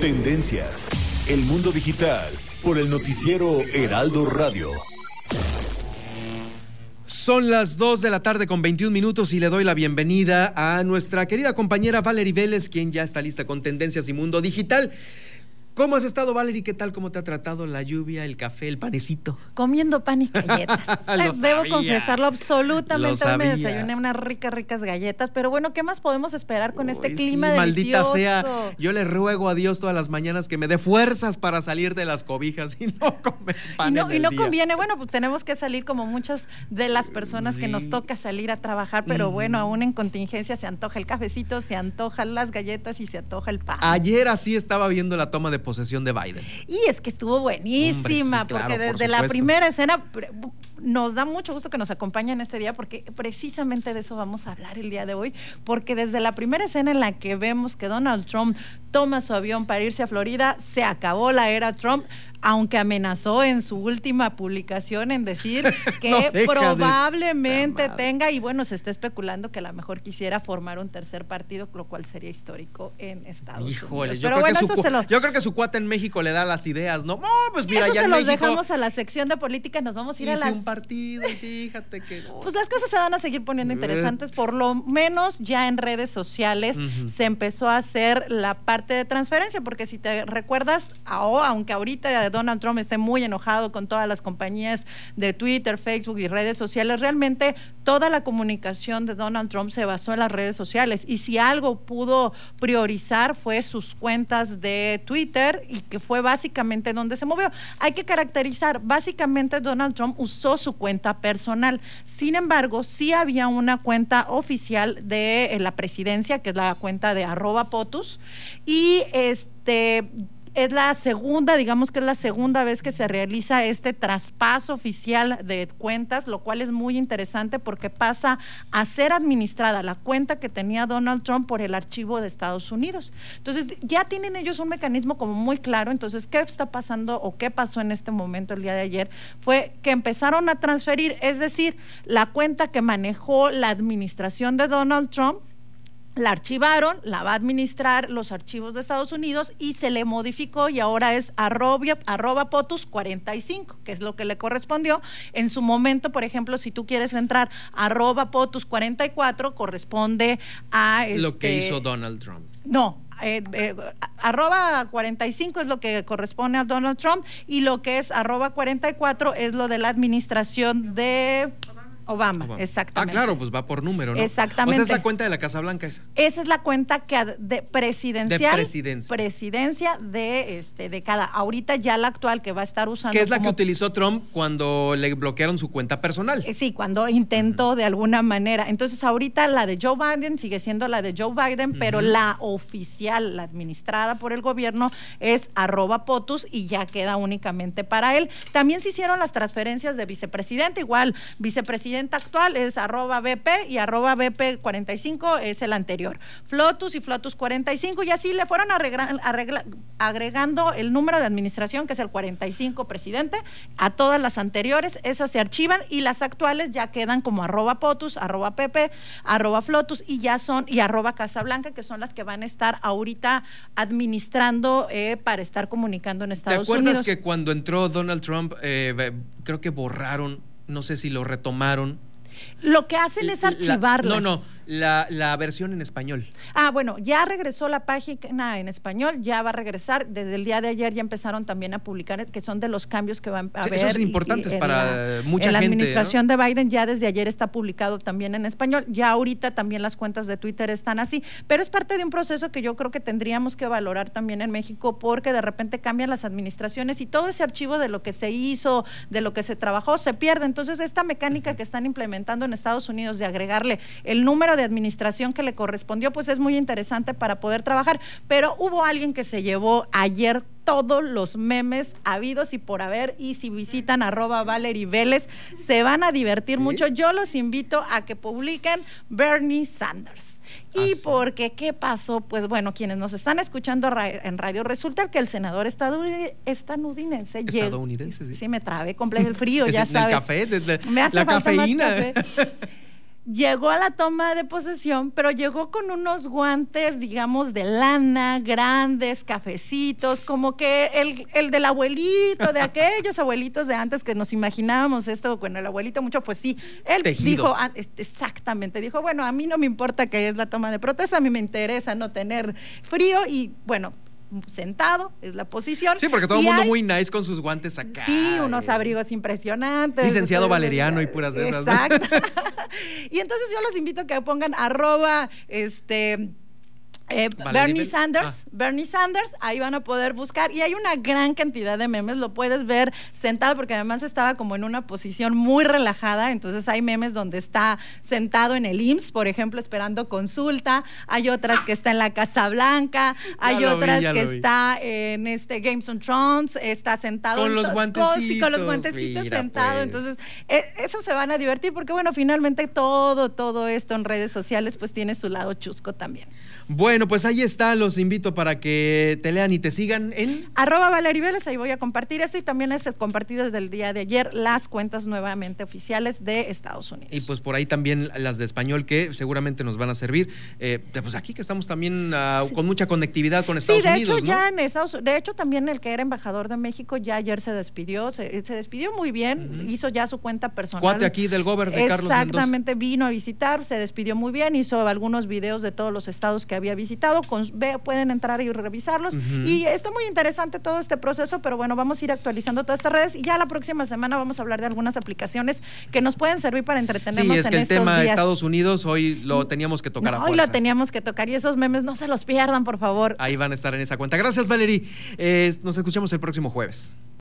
Tendencias. El mundo digital por el noticiero Heraldo Radio. Son las 2 de la tarde con 21 minutos y le doy la bienvenida a nuestra querida compañera Valerie Vélez, quien ya está lista con Tendencias y Mundo Digital. ¿Cómo has estado, Valerie? ¿Qué tal? ¿Cómo te ha tratado la lluvia, el café, el panecito? Comiendo pan y galletas. Lo Debo sabía. confesarlo absolutamente. Lo Hoy me desayuné unas ricas, ricas galletas. Pero bueno, ¿qué más podemos esperar con este clima sí, Maldita delicioso? sea, yo le ruego a Dios todas las mañanas que me dé fuerzas para salir de las cobijas y no comer pan Y no, en y no día. conviene, bueno, pues tenemos que salir como muchas de las personas que nos toca salir a trabajar, pero bueno, aún en contingencia se antoja el cafecito, se antojan las galletas y se antoja el pan. Ayer así estaba viendo la toma de posesión de Biden. Y es que estuvo buenísima, Hombre, sí, claro, porque por desde la primera escena nos da mucho gusto que nos acompañen este día, porque precisamente de eso vamos a hablar el día de hoy, porque desde la primera escena en la que vemos que Donald Trump toma su avión para irse a Florida, se acabó la era Trump. Aunque amenazó en su última publicación en decir que No deja de- probablemente tenga, y bueno, se está especulando que a lo mejor quisiera formar un tercer partido, lo cual sería histórico en Estados Híjole, Unidos. yo, Pero creo bueno, que su, eso se lo, yo creo que su cuate en México le da las ideas, ¿no? No, pues mira, eso ya se en los México dejamos a la sección de política, nos vamos a ir a hice las... un partido fíjate que... Pues las cosas se van a seguir poniendo interesantes, por lo menos ya en redes sociales se empezó a hacer la parte de transferencia, porque si te recuerdas, aunque ahorita Donald Trump esté muy enojado con todas las compañías de Twitter, Facebook y redes sociales, realmente toda la comunicación de Donald Trump se basó en las redes sociales y si algo pudo priorizar fue sus cuentas de Twitter y que fue básicamente donde se movió. Hay que caracterizar, básicamente Donald Trump usó su cuenta personal. Sin embargo, sí había una cuenta oficial de eh, la presidencia, que es la cuenta de arroba POTUS, y este es la segunda, digamos que es la segunda vez que se realiza este traspaso oficial de cuentas, lo cual es muy interesante porque pasa a ser administrada la cuenta que tenía Donald Trump por el archivo de Estados Unidos. Entonces, ya tienen ellos un mecanismo como muy claro. Entonces, ¿qué está pasando o qué pasó en este momento el día de ayer? Fue que empezaron a transferir, es decir, la cuenta que manejó la administración de Donald Trump la archivaron, la va a administrar los archivos de Estados Unidos y se le modificó y ahora es arroba, arroba POTUS 45, que es lo que le correspondió. En su momento, por ejemplo, si tú quieres entrar arroba POTUS 44, corresponde a... Lo que este, hizo Donald Trump. no, eh, eh, arroba 45 es lo que corresponde a Donald Trump y lo que es arroba 44 es lo de la administración de Obama, Obama. exactamente. Ah, claro, pues va por número, ¿no? Exactamente. O sea, es la cuenta de la Casa Blanca esa. Esa es la cuenta que de presidencial. De presidencia. presidencia de este de cada. Ahorita ya la actual que va a estar usando. Que es la que utilizó Trump cuando le bloquearon su cuenta personal. eh, Sí, cuando intentó de alguna manera. Entonces, ahorita la de Joe Biden sigue siendo la de Joe Biden, pero la oficial, la administrada por el gobierno, es arroba POTUS y ya queda únicamente para él. También se hicieron las transferencias de vicepresidente, igual, vicepresidente actual es arroba BP y arroba BP 45 es el anterior. Flotus y Flotus 45 y así le fueron arregla- arregla- agregando el número de administración, que es el 45 presidente, a todas las anteriores, esas se archivan y las actuales ya quedan como arroba POTUS, arroba PP, arroba Flotus y ya son, y arroba Casablanca, que son las que van a estar ahorita administrando eh, para estar comunicando en ¿Te Estados acuerdas Unidos. que cuando entró Donald Trump, eh, creo que borraron, no sé si lo retomaron? Lo que hacen es La- archivarlas. no, no, la, la versión en español. Ah, bueno, ya regresó la página en español, ya va a regresar. Desde el día de ayer ya empezaron también a publicar, que son de los cambios que van a Sí, haber. esos son y- y importantes para mucha en la gente, administración de Biden ya desde ayer está publicado también en español. Ya ahorita también las cuentas de Twitter están así. Pero es parte de un proceso que yo creo que tendríamos que valorar también en México porque de repente cambian las administraciones y todo ese archivo de lo que se hizo, de lo que se trabajó, se pierde. Entonces, esta mecánica que están implementando en Estados Unidos de agregarle el número de administración que le correspondió, pues es muy interesante para poder trabajar. Pero hubo alguien que se llevó ayer todos los memes habidos y por haber y si visitan arroba Valerie Vélez se van a divertir mucho. Yo los invito a que publiquen Bernie Sanders. Y sí. porque, ¿qué pasó? Pues bueno, quienes nos están escuchando en radio, resulta que el senador estadounidense llegó- Estadounidense, sí. Sí, me trabé completo el frío, ya en el sabes. café, desde Me hace la falta más cafeína. café. llegó a la toma de posesión, pero llegó con unos guantes, digamos, de lana, grandes, cafecitos, como que el, el del abuelito, de aquellos abuelitos de antes que nos imaginábamos esto, bueno, el abuelito mucho, pues sí, él Tejido. dijo, ah, este, exactamente, dijo, bueno, a mí no me importa que es la toma de protesta, a mí me interesa no tener frío y bueno, sentado es la posición. Sí, porque todo el mundo hay- muy nice con sus guantes acá. Sí, unos eh. abrigos impresionantes. Licenciado Valeriano y puras de esas, ¿no? Exacto. y entonces yo los invito a que pongan arroba este. Eh, Bernie Bell. Sanders, Ah. Bernie Sanders, ahí van a poder buscar y hay una gran cantidad de memes, lo puedes ver sentado porque además estaba como en una posición muy relajada, entonces hay memes donde está sentado en el IMSS, por ejemplo, esperando consulta, hay otras que está en la Casa Blanca, hay vi, otras que está en este Games on Thrones, está sentado Con en los to- guantecitos, sí, con los guantecitos mira, sentado, pues. entonces eh, eso se van a divertir porque bueno, finalmente todo, todo esto en redes sociales pues tiene su lado chusco también. Bueno, pues ahí está, los invito para que te lean y te sigan en... Arroba Valerie Vélez, ahí voy a compartir esto y también les compartí desde el día de ayer las cuentas nuevamente oficiales de Estados Unidos. Y pues por ahí también las de español que seguramente nos van a servir. Eh, pues aquí que estamos también ah, Sí. con mucha conectividad con Estados sí, de Unidos, hecho ¿no? ya en Estados de hecho también el que era embajador de México ya ayer se despidió, se, se despidió muy bien, hizo ya su cuenta personal. Cuate aquí del gober de Carlos Mendoza. Exactamente, vino a visitar, se despidió muy bien, hizo algunos videos de todos los estados que había visitado, con- ve- pueden entrar y revisarlos. Y está muy interesante todo este proceso, pero bueno, vamos a ir actualizando todas estas redes y ya la próxima semana vamos a hablar de algunas aplicaciones que nos pueden servir para entretenernos Sí, es en que el estos tema días. Estados Unidos hoy lo teníamos que tocar No, a hoy lo teníamos que tocar y esos memes no se los pierdan, por favor. Ahí van a estar en esa cuenta. Gracias, Valerie. Eh, nos escuchamos el próximo jueves.